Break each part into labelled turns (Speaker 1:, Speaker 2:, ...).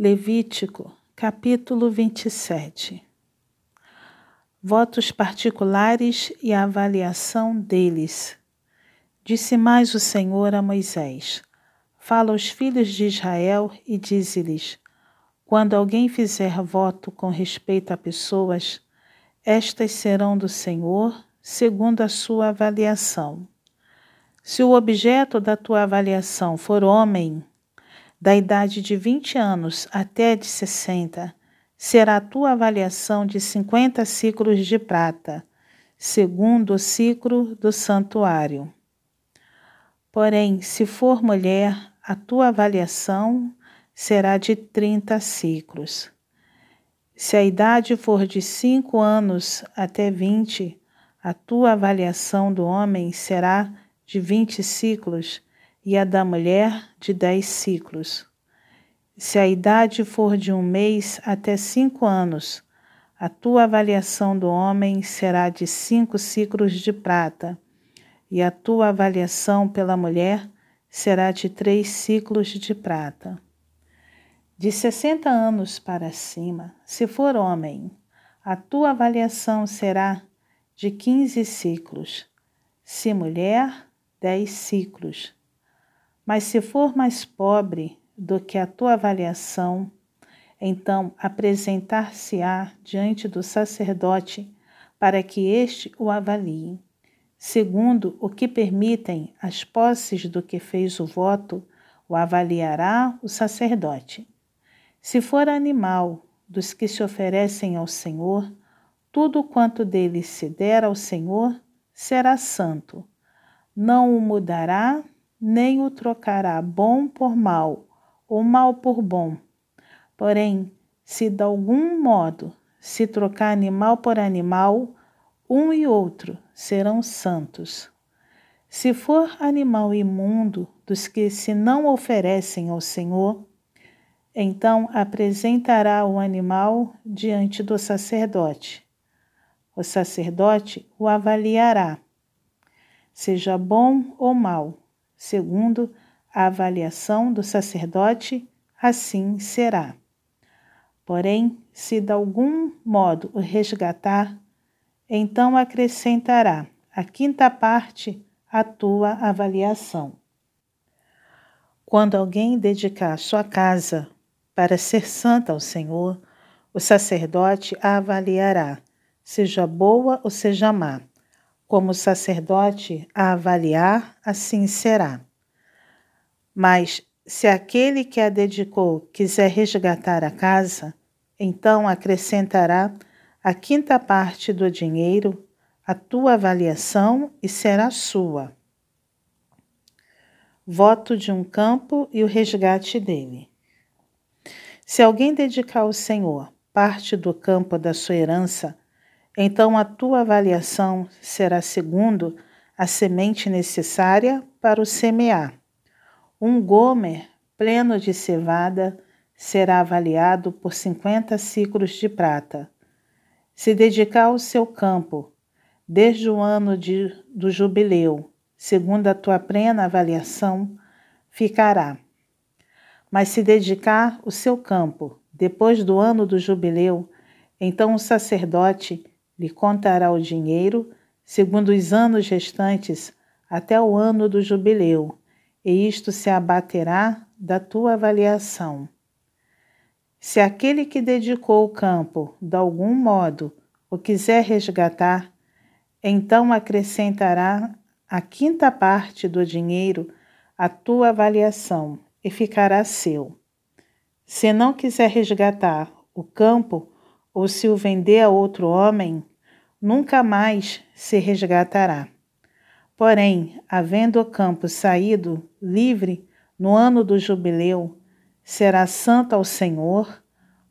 Speaker 1: Levítico, capítulo 27 Votos particulares e avaliação deles. Disse mais o Senhor a Moisés: Fala aos filhos de Israel e dize-lhes: Quando alguém fizer voto com respeito a pessoas, estas serão do Senhor, segundo a sua avaliação. Se o objeto da tua avaliação for homem, da idade de 20 anos até de 60, será a tua avaliação de 50 ciclos de prata, segundo o ciclo do santuário. Porém, se for mulher, a tua avaliação será de 30 ciclos. Se a idade for de 5 anos até 20, a tua avaliação do homem será de 20 ciclos e a da mulher de dez ciclos. Se a idade for de um mês até cinco anos, a tua avaliação do homem será de cinco ciclos de prata, e a tua avaliação pela mulher será de três ciclos de prata. De sessenta anos para cima, se for homem, a tua avaliação será de quinze ciclos, se mulher, dez ciclos mas se for mais pobre do que a tua avaliação, então apresentar-se-á diante do sacerdote para que este o avalie. Segundo o que permitem as posses do que fez o voto, o avaliará o sacerdote. Se for animal dos que se oferecem ao Senhor, tudo quanto dele se der ao Senhor será santo. Não o mudará nem o trocará bom por mal, ou mal por bom. Porém, se de algum modo se trocar animal por animal, um e outro serão santos. Se for animal imundo dos que se não oferecem ao Senhor, então apresentará o animal diante do sacerdote. O sacerdote o avaliará, seja bom ou mal segundo a avaliação do sacerdote, assim será. Porém, se de algum modo o resgatar, então acrescentará a quinta parte à tua avaliação. Quando alguém dedicar sua casa para ser santa ao Senhor, o sacerdote a avaliará, seja boa ou seja má como sacerdote a avaliar, assim será. Mas se aquele que a dedicou quiser resgatar a casa, então acrescentará a quinta parte do dinheiro, a tua avaliação e será sua. Voto de um campo e o resgate dele. Se alguém dedicar ao Senhor parte do campo da sua herança, então a tua avaliação será segundo a semente necessária para o semear. Um gomer pleno de cevada será avaliado por 50 ciclos de prata. Se dedicar ao seu campo, desde o ano de, do jubileu, segundo a tua plena avaliação, ficará. Mas se dedicar o seu campo depois do ano do jubileu, então o sacerdote lhe contará o dinheiro segundo os anos restantes até o ano do jubileu, e isto se abaterá da tua avaliação. Se aquele que dedicou o campo, de algum modo, o quiser resgatar, então acrescentará a quinta parte do dinheiro à tua avaliação e ficará seu. Se não quiser resgatar o campo, ou se o vender a outro homem, nunca mais se resgatará. Porém, havendo o campo saído livre no ano do jubileu, será santo ao Senhor,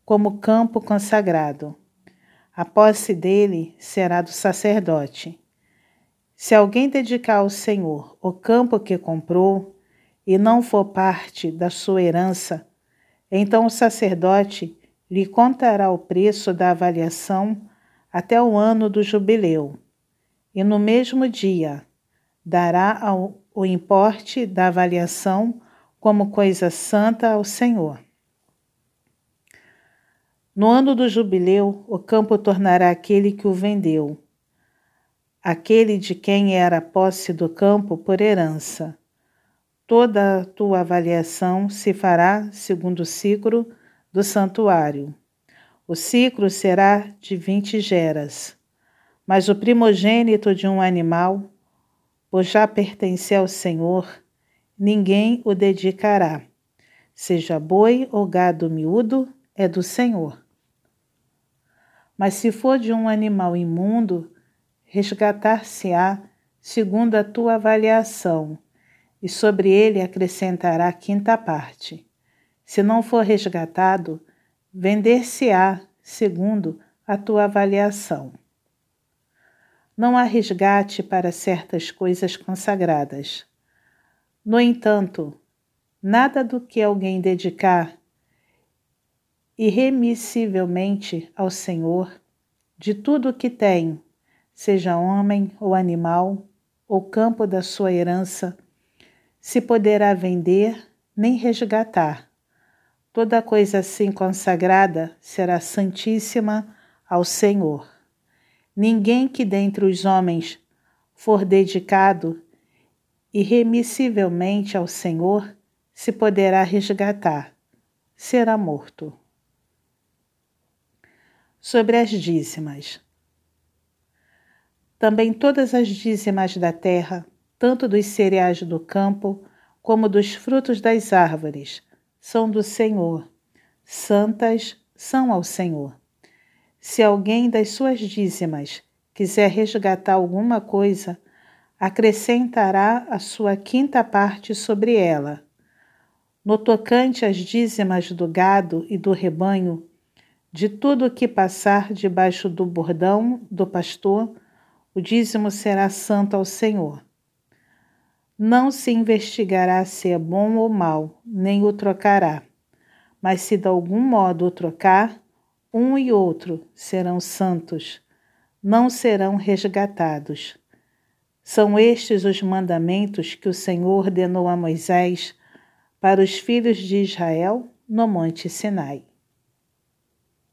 Speaker 1: como campo consagrado. A posse dele será do sacerdote. Se alguém dedicar ao Senhor o campo que comprou, e não for parte da sua herança, então o sacerdote lhe contará o preço da avaliação até o ano do jubileu, e no mesmo dia dará ao, o importe da avaliação como coisa santa ao Senhor. No ano do jubileu, o campo tornará aquele que o vendeu, aquele de quem era posse do campo por herança. Toda a tua avaliação se fará segundo o ciclo do santuário. O ciclo será de vinte geras. Mas o primogênito de um animal, por já pertencer ao Senhor, ninguém o dedicará. Seja boi ou gado miúdo, é do Senhor. Mas se for de um animal imundo, resgatar-se-á segundo a tua avaliação, e sobre ele acrescentará quinta parte. Se não for resgatado, vender-se-á segundo a tua avaliação. Não há resgate para certas coisas consagradas. No entanto, nada do que alguém dedicar irremissivelmente ao Senhor, de tudo o que tem, seja homem ou animal, ou campo da sua herança, se poderá vender nem resgatar. Toda coisa assim consagrada será santíssima ao Senhor. Ninguém que dentre os homens for dedicado irremissivelmente ao Senhor se poderá resgatar, será morto. Sobre as dízimas. Também todas as dízimas da terra, tanto dos cereais do campo como dos frutos das árvores, são do Senhor, santas são ao Senhor. Se alguém das suas dízimas quiser resgatar alguma coisa, acrescentará a sua quinta parte sobre ela. No tocante às dízimas do gado e do rebanho, de tudo o que passar debaixo do bordão do pastor, o dízimo será santo ao Senhor. Não se investigará se é bom ou mal, nem o trocará. Mas se de algum modo o trocar, um e outro serão santos, não serão resgatados. São estes os mandamentos que o Senhor ordenou a Moisés para os filhos de Israel no Monte Sinai.